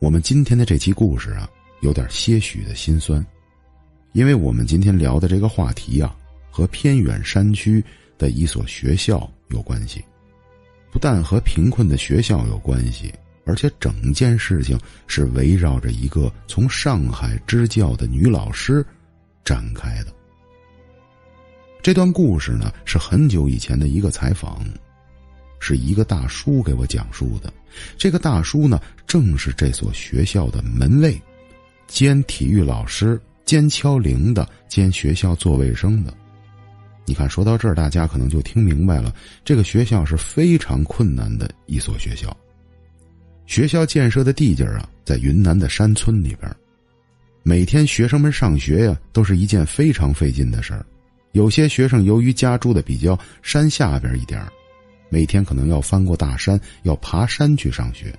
我们今天的这期故事啊，有点些许的心酸，因为我们今天聊的这个话题啊，和偏远山区的一所学校有关系，不但和贫困的学校有关系，而且整件事情是围绕着一个从上海支教的女老师展开的。这段故事呢，是很久以前的一个采访。是一个大叔给我讲述的，这个大叔呢，正是这所学校的门卫，兼体育老师，兼敲铃的，兼学校做卫生的。你看，说到这儿，大家可能就听明白了，这个学校是非常困难的一所学校。学校建设的地界啊，在云南的山村里边，每天学生们上学呀，都是一件非常费劲的事儿。有些学生由于家住的比较山下边一点儿每天可能要翻过大山，要爬山去上学，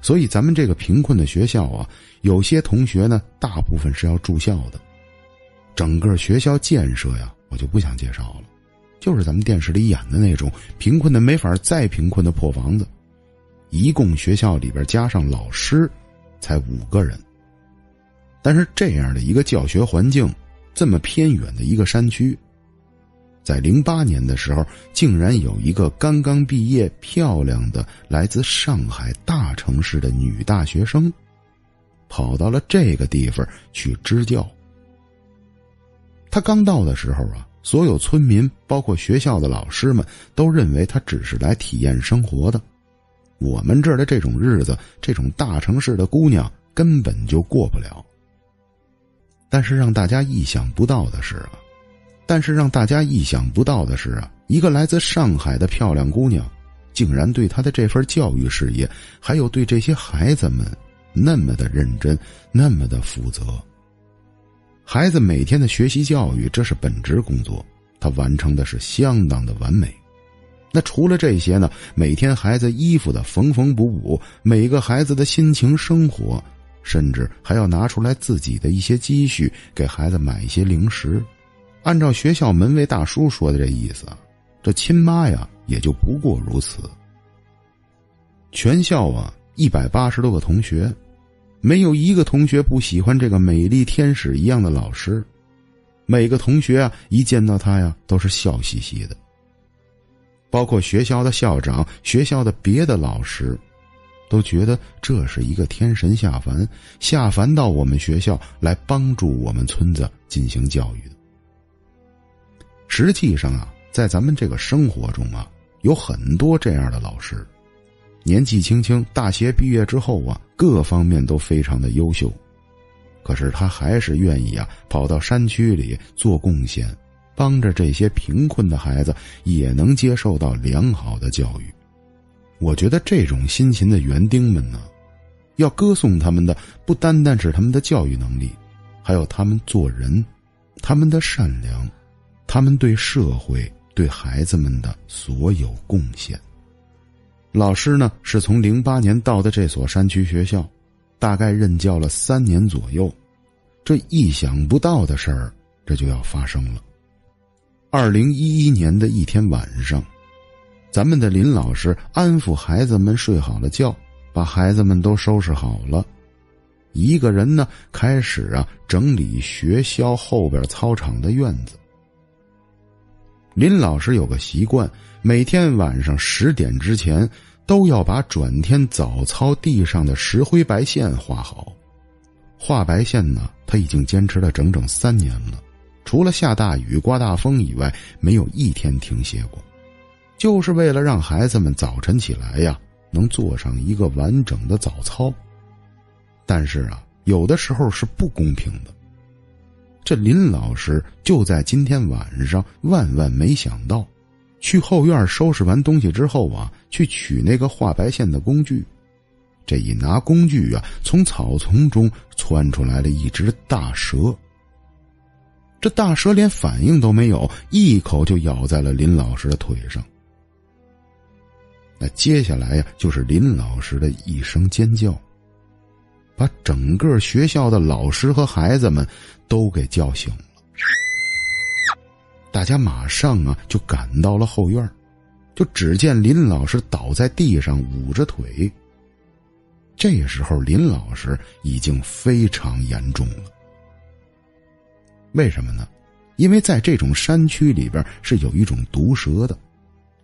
所以咱们这个贫困的学校啊，有些同学呢，大部分是要住校的。整个学校建设呀，我就不想介绍了，就是咱们电视里演的那种贫困的没法再贫困的破房子。一共学校里边加上老师，才五个人。但是这样的一个教学环境，这么偏远的一个山区。在零八年的时候，竟然有一个刚刚毕业、漂亮的来自上海大城市的女大学生，跑到了这个地方去支教。她刚到的时候啊，所有村民，包括学校的老师们，都认为她只是来体验生活的。我们这儿的这种日子，这种大城市的姑娘根本就过不了。但是让大家意想不到的是啊。但是让大家意想不到的是啊，一个来自上海的漂亮姑娘，竟然对她的这份教育事业，还有对这些孩子们，那么的认真，那么的负责。孩子每天的学习教育，这是本职工作，她完成的是相当的完美。那除了这些呢，每天孩子衣服的缝缝补补，每个孩子的心情生活，甚至还要拿出来自己的一些积蓄，给孩子买一些零食。按照学校门卫大叔说的这意思，这亲妈呀也就不过如此。全校啊一百八十多个同学，没有一个同学不喜欢这个美丽天使一样的老师。每个同学啊一见到他呀都是笑嘻嘻的。包括学校的校长、学校的别的老师，都觉得这是一个天神下凡，下凡到我们学校来帮助我们村子进行教育的。实际上啊，在咱们这个生活中啊，有很多这样的老师，年纪轻轻，大学毕业之后啊，各方面都非常的优秀，可是他还是愿意啊，跑到山区里做贡献，帮着这些贫困的孩子也能接受到良好的教育。我觉得这种辛勤的园丁们呢，要歌颂他们的不单单是他们的教育能力，还有他们做人，他们的善良。他们对社会、对孩子们的所有贡献。老师呢，是从零八年到的这所山区学校，大概任教了三年左右。这意想不到的事儿，这就要发生了。二零一一年的一天晚上，咱们的林老师安抚孩子们睡好了觉，把孩子们都收拾好了，一个人呢开始啊整理学校后边操场的院子。林老师有个习惯，每天晚上十点之前都要把转天早操地上的石灰白线画好。画白线呢，他已经坚持了整整三年了，除了下大雨、刮大风以外，没有一天停歇过，就是为了让孩子们早晨起来呀，能做上一个完整的早操。但是啊，有的时候是不公平的。这林老师就在今天晚上，万万没想到，去后院收拾完东西之后啊，去取那个画白线的工具。这一拿工具啊，从草丛中窜出来了一只大蛇。这大蛇连反应都没有，一口就咬在了林老师的腿上。那接下来呀，就是林老师的一声尖叫。把整个学校的老师和孩子们都给叫醒了，大家马上啊就赶到了后院，就只见林老师倒在地上捂着腿。这时候林老师已经非常严重了。为什么呢？因为在这种山区里边是有一种毒蛇的，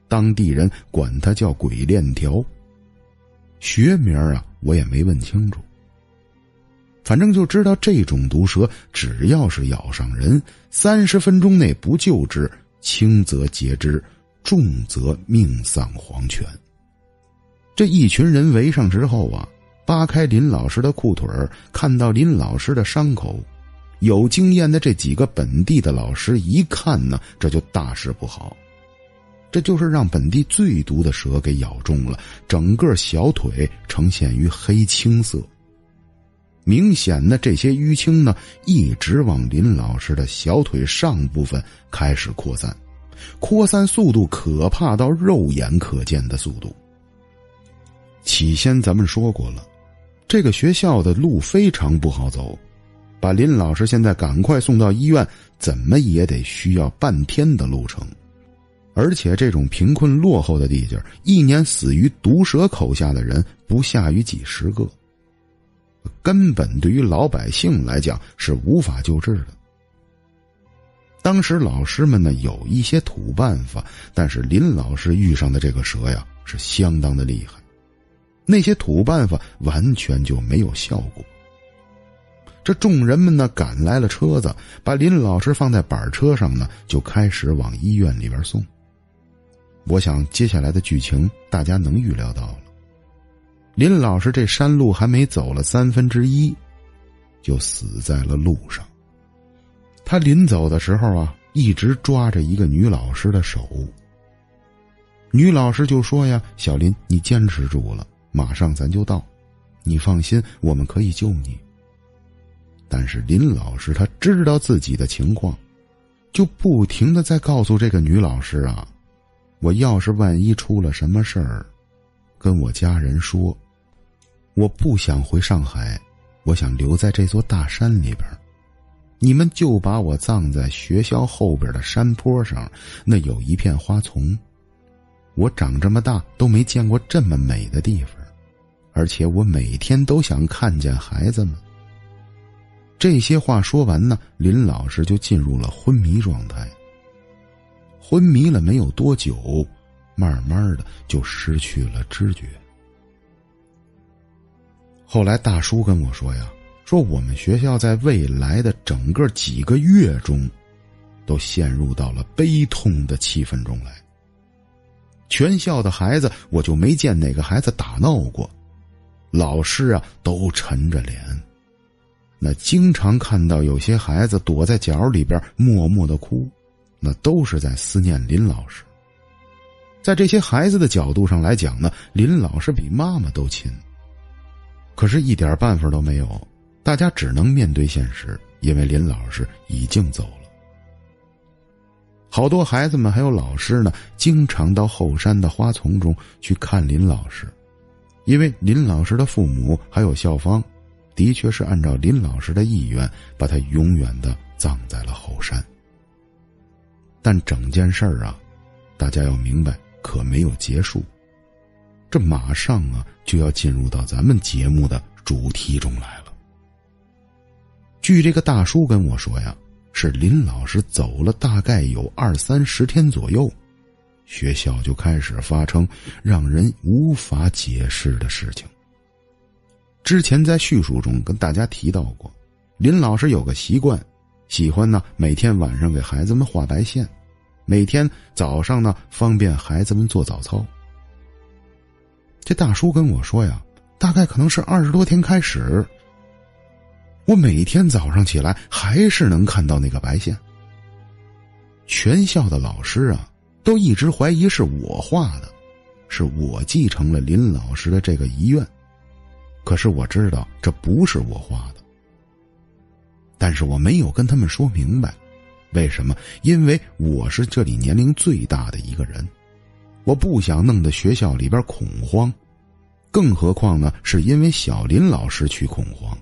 当地人管它叫鬼链条。学名啊，我也没问清楚。反正就知道这种毒蛇，只要是咬上人，三十分钟内不救治，轻则截肢，重则命丧黄泉。这一群人围上之后啊，扒开林老师的裤腿看到林老师的伤口。有经验的这几个本地的老师一看呢，这就大事不好。这就是让本地最毒的蛇给咬中了，整个小腿呈现于黑青色。明显的这些淤青呢，一直往林老师的小腿上部分开始扩散，扩散速度可怕到肉眼可见的速度。起先咱们说过了，这个学校的路非常不好走。把林老师现在赶快送到医院，怎么也得需要半天的路程，而且这种贫困落后的地界，一年死于毒蛇口下的人不下于几十个，根本对于老百姓来讲是无法救治的。当时老师们呢有一些土办法，但是林老师遇上的这个蛇呀是相当的厉害，那些土办法完全就没有效果。这众人们呢赶来了车子，把林老师放在板车上呢，就开始往医院里边送。我想接下来的剧情大家能预料到了。林老师这山路还没走了三分之一，就死在了路上。他临走的时候啊，一直抓着一个女老师的手。女老师就说呀：“小林，你坚持住了，马上咱就到，你放心，我们可以救你。”但是林老师他知道自己的情况，就不停的在告诉这个女老师啊：“我要是万一出了什么事儿，跟我家人说，我不想回上海，我想留在这座大山里边，你们就把我葬在学校后边的山坡上，那有一片花丛，我长这么大都没见过这么美的地方，而且我每天都想看见孩子们。”这些话说完呢，林老师就进入了昏迷状态。昏迷了没有多久，慢慢的就失去了知觉。后来大叔跟我说呀，说我们学校在未来的整个几个月中，都陷入到了悲痛的气氛中来。全校的孩子，我就没见哪个孩子打闹过，老师啊都沉着脸。那经常看到有些孩子躲在角里边默默的哭，那都是在思念林老师。在这些孩子的角度上来讲呢，林老师比妈妈都亲。可是，一点办法都没有，大家只能面对现实，因为林老师已经走了。好多孩子们还有老师呢，经常到后山的花丛中去看林老师，因为林老师的父母还有校方。的确是按照林老师的意愿，把他永远的葬在了后山。但整件事啊，大家要明白，可没有结束。这马上啊，就要进入到咱们节目的主题中来了。据这个大叔跟我说呀，是林老师走了大概有二三十天左右，学校就开始发生让人无法解释的事情。之前在叙述中跟大家提到过，林老师有个习惯，喜欢呢每天晚上给孩子们画白线，每天早上呢方便孩子们做早操。这大叔跟我说呀，大概可能是二十多天开始，我每天早上起来还是能看到那个白线。全校的老师啊，都一直怀疑是我画的，是我继承了林老师的这个遗愿。可是我知道这不是我画的，但是我没有跟他们说明白，为什么？因为我是这里年龄最大的一个人，我不想弄得学校里边恐慌，更何况呢，是因为小林老师去恐慌，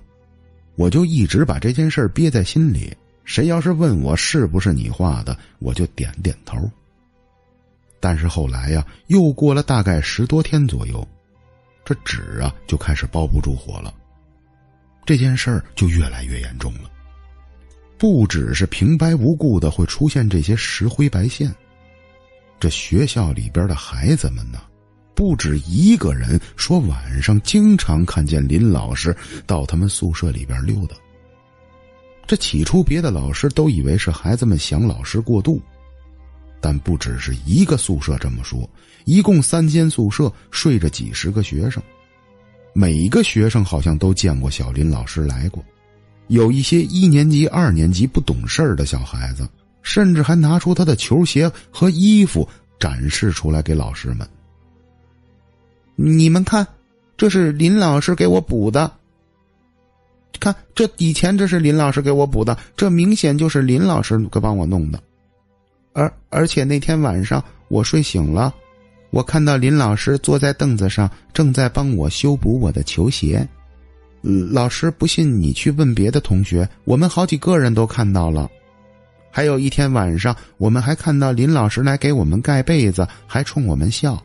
我就一直把这件事憋在心里。谁要是问我是不是你画的，我就点点头。但是后来呀，又过了大概十多天左右。这纸啊就开始包不住火了。这件事儿就越来越严重了。不只是平白无故的会出现这些石灰白线，这学校里边的孩子们呢，不止一个人说晚上经常看见林老师到他们宿舍里边溜达。这起初别的老师都以为是孩子们想老师过度，但不只是一个宿舍这么说，一共三间宿舍睡着几十个学生，每个学生好像都见过小林老师来过。有一些一年级、二年级不懂事儿的小孩子，甚至还拿出他的球鞋和衣服展示出来给老师们。你们看，这是林老师给我补的。看，这以前这是林老师给我补的，这明显就是林老师给帮我弄的。而而且那天晚上我睡醒了，我看到林老师坐在凳子上，正在帮我修补我的球鞋。老师不信，你去问别的同学，我们好几个人都看到了。还有一天晚上，我们还看到林老师来给我们盖被子，还冲我们笑。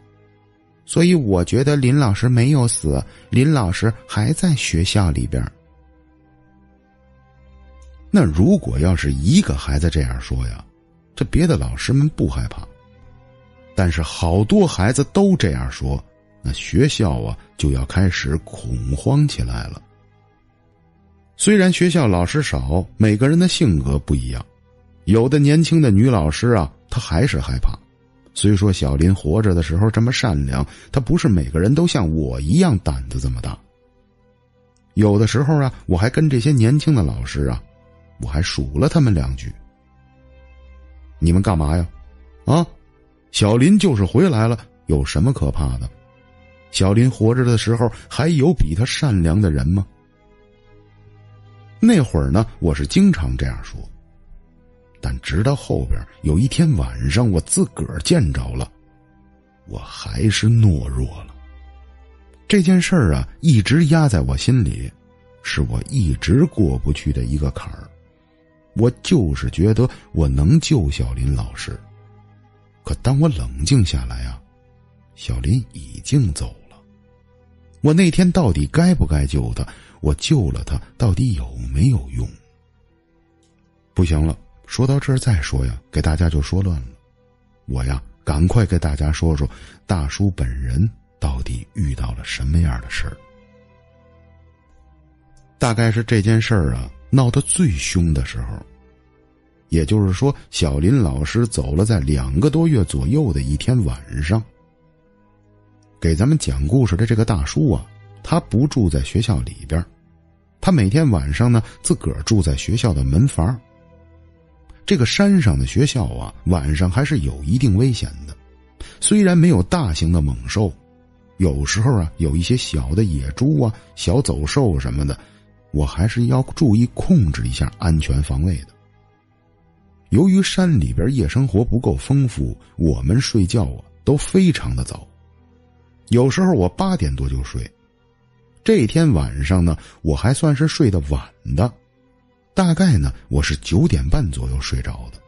所以我觉得林老师没有死，林老师还在学校里边。那如果要是一个孩子这样说呀，这别的老师们不害怕。但是好多孩子都这样说。那学校啊，就要开始恐慌起来了。虽然学校老师少，每个人的性格不一样，有的年轻的女老师啊，她还是害怕。虽说小林活着的时候这么善良，她不是每个人都像我一样胆子这么大。有的时候啊，我还跟这些年轻的老师啊，我还数了他们两句：“你们干嘛呀？啊，小林就是回来了，有什么可怕的？”小林活着的时候，还有比他善良的人吗？那会儿呢，我是经常这样说。但直到后边有一天晚上，我自个儿见着了，我还是懦弱了。这件事儿啊，一直压在我心里，是我一直过不去的一个坎儿。我就是觉得我能救小林老师，可当我冷静下来啊，小林已经走了。我那天到底该不该救他？我救了他，到底有没有用？不行了，说到这儿再说呀，给大家就说乱了。我呀，赶快给大家说说大叔本人到底遇到了什么样的事儿。大概是这件事儿啊闹得最凶的时候，也就是说，小林老师走了在两个多月左右的一天晚上。给咱们讲故事的这个大叔啊，他不住在学校里边，他每天晚上呢自个儿住在学校的门房。这个山上的学校啊，晚上还是有一定危险的，虽然没有大型的猛兽，有时候啊有一些小的野猪啊、小走兽什么的，我还是要注意控制一下安全防卫的。由于山里边夜生活不够丰富，我们睡觉啊都非常的早。有时候我八点多就睡，这天晚上呢，我还算是睡得晚的，大概呢我是九点半左右睡着的。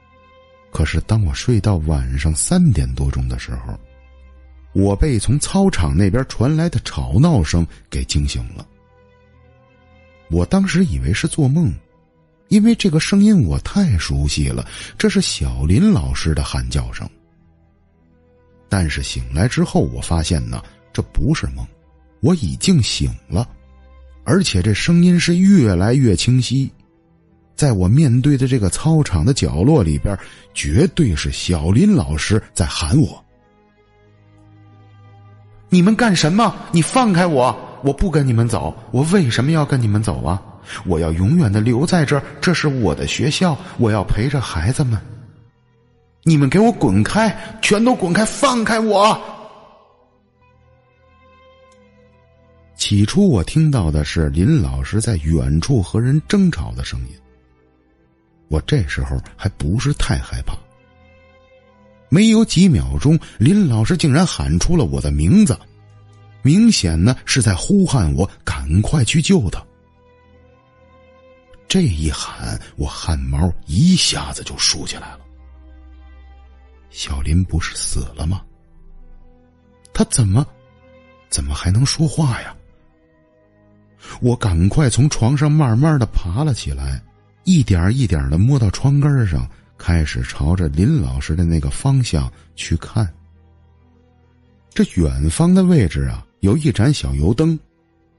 可是当我睡到晚上三点多钟的时候，我被从操场那边传来的吵闹声给惊醒了。我当时以为是做梦，因为这个声音我太熟悉了，这是小林老师的喊叫声。但是醒来之后，我发现呢。这不是梦，我已经醒了，而且这声音是越来越清晰，在我面对的这个操场的角落里边，绝对是小林老师在喊我：“你们干什么？你放开我！我不跟你们走！我为什么要跟你们走啊？我要永远的留在这儿，这是我的学校，我要陪着孩子们。你们给我滚开！全都滚开！放开我！”起初我听到的是林老师在远处和人争吵的声音。我这时候还不是太害怕。没有几秒钟，林老师竟然喊出了我的名字，明显呢是在呼喊我赶快去救他。这一喊，我汗毛一下子就竖起来了。小林不是死了吗？他怎么？怎么还能说话呀？我赶快从床上慢慢的爬了起来，一点一点的摸到窗根上，开始朝着林老师的那个方向去看。这远方的位置啊，有一盏小油灯，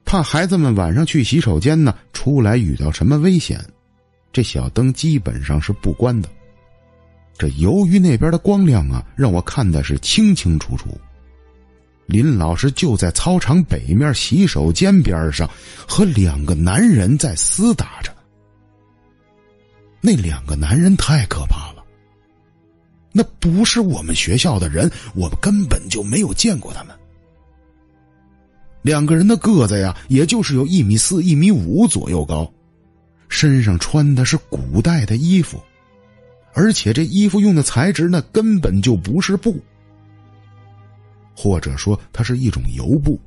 怕孩子们晚上去洗手间呢，出来遇到什么危险，这小灯基本上是不关的。这由于那边的光亮啊，让我看的是清清楚楚。林老师就在操场北面洗手间边上，和两个男人在厮打着。那两个男人太可怕了，那不是我们学校的人，我们根本就没有见过他们。两个人的个子呀，也就是有一米四、一米五左右高，身上穿的是古代的衣服，而且这衣服用的材质那根本就不是布。或者说，它是一种油布，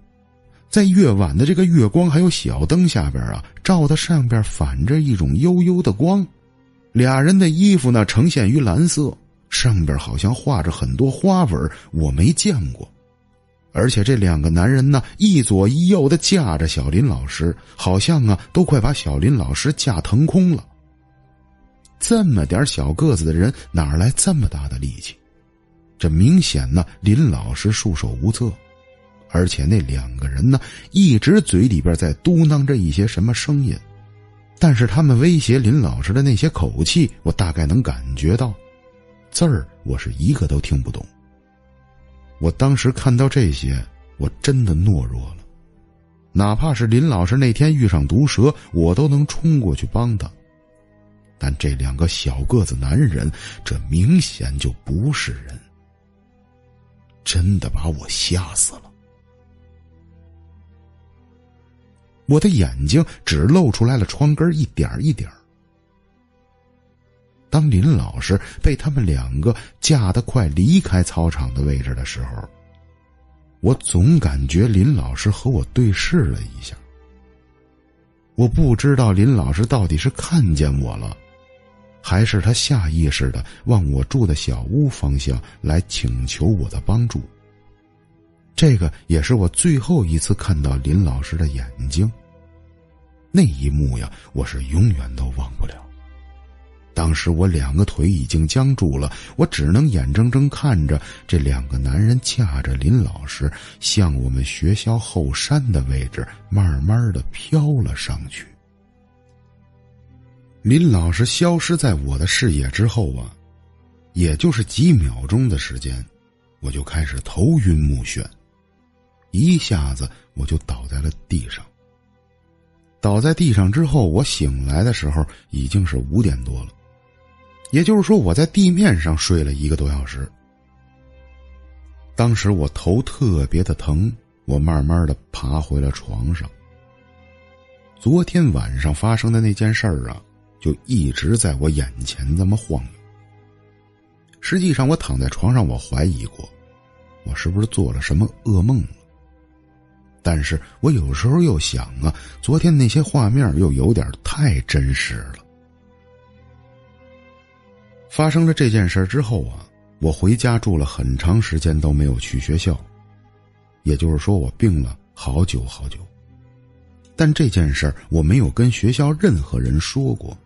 在月晚的这个月光还有小灯下边啊，照的上边反着一种幽幽的光。俩人的衣服呢，呈现于蓝色，上边好像画着很多花纹，我没见过。而且这两个男人呢，一左一右的架着小林老师，好像啊，都快把小林老师架腾空了。这么点小个子的人，哪来这么大的力气？这明显呢，林老师束手无策，而且那两个人呢，一直嘴里边在嘟囔着一些什么声音，但是他们威胁林老师的那些口气，我大概能感觉到，字儿我是一个都听不懂。我当时看到这些，我真的懦弱了，哪怕是林老师那天遇上毒蛇，我都能冲过去帮他，但这两个小个子男人，这明显就不是人。真的把我吓死了！我的眼睛只露出来了窗根一点一点。当林老师被他们两个架得快离开操场的位置的时候，我总感觉林老师和我对视了一下。我不知道林老师到底是看见我了。还是他下意识的往我住的小屋方向来请求我的帮助。这个也是我最后一次看到林老师的眼睛。那一幕呀，我是永远都忘不了。当时我两个腿已经僵住了，我只能眼睁睁看着这两个男人架着林老师向我们学校后山的位置慢慢的飘了上去。林老师消失在我的视野之后啊，也就是几秒钟的时间，我就开始头晕目眩，一下子我就倒在了地上。倒在地上之后，我醒来的时候已经是五点多了，也就是说我在地面上睡了一个多小时。当时我头特别的疼，我慢慢的爬回了床上。昨天晚上发生的那件事儿啊。就一直在我眼前这么晃悠。实际上，我躺在床上，我怀疑过，我是不是做了什么噩梦？但是我有时候又想啊，昨天那些画面又有点太真实了。发生了这件事之后啊，我回家住了很长时间都没有去学校，也就是说，我病了好久好久。但这件事我没有跟学校任何人说过。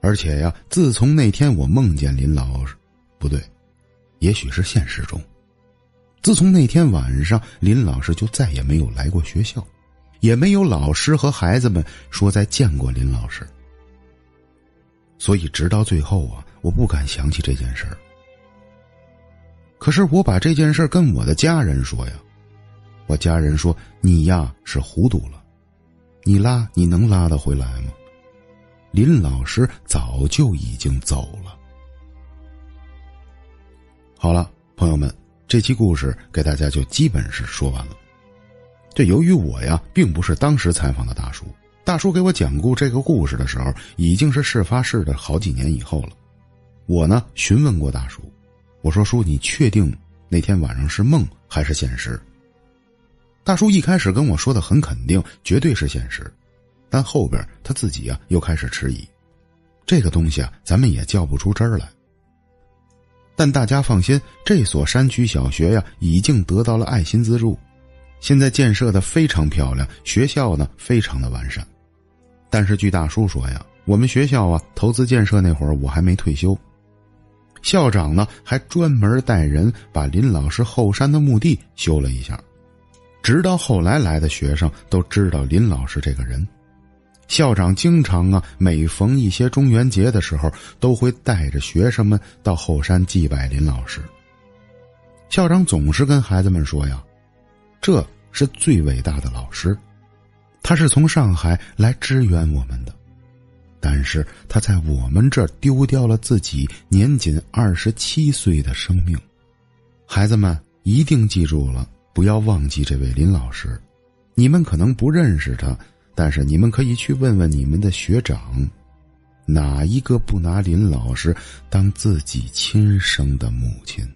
而且呀，自从那天我梦见林老师，不对，也许是现实中。自从那天晚上，林老师就再也没有来过学校，也没有老师和孩子们说再见过林老师。所以，直到最后啊，我不敢想起这件事儿。可是，我把这件事跟我的家人说呀，我家人说：“你呀是糊涂了，你拉你能拉得回来吗？”林老师早就已经走了。好了，朋友们，这期故事给大家就基本是说完了。这由于我呀，并不是当时采访的大叔，大叔给我讲故这个故事的时候，已经是事发事的好几年以后了。我呢，询问过大叔，我说：“叔，你确定那天晚上是梦还是现实？”大叔一开始跟我说的很肯定，绝对是现实。但后边他自己啊又开始迟疑，这个东西啊咱们也叫不出真儿来。但大家放心，这所山区小学呀已经得到了爱心资助，现在建设的非常漂亮，学校呢非常的完善。但是据大叔说呀，我们学校啊投资建设那会儿我还没退休，校长呢还专门带人把林老师后山的墓地修了一下。直到后来来的学生都知道林老师这个人，校长经常啊，每逢一些中元节的时候，都会带着学生们到后山祭拜林老师。校长总是跟孩子们说呀：“这是最伟大的老师，他是从上海来支援我们的，但是他在我们这儿丢掉了自己年仅二十七岁的生命。孩子们一定记住了。”不要忘记这位林老师，你们可能不认识他，但是你们可以去问问你们的学长，哪一个不拿林老师当自己亲生的母亲？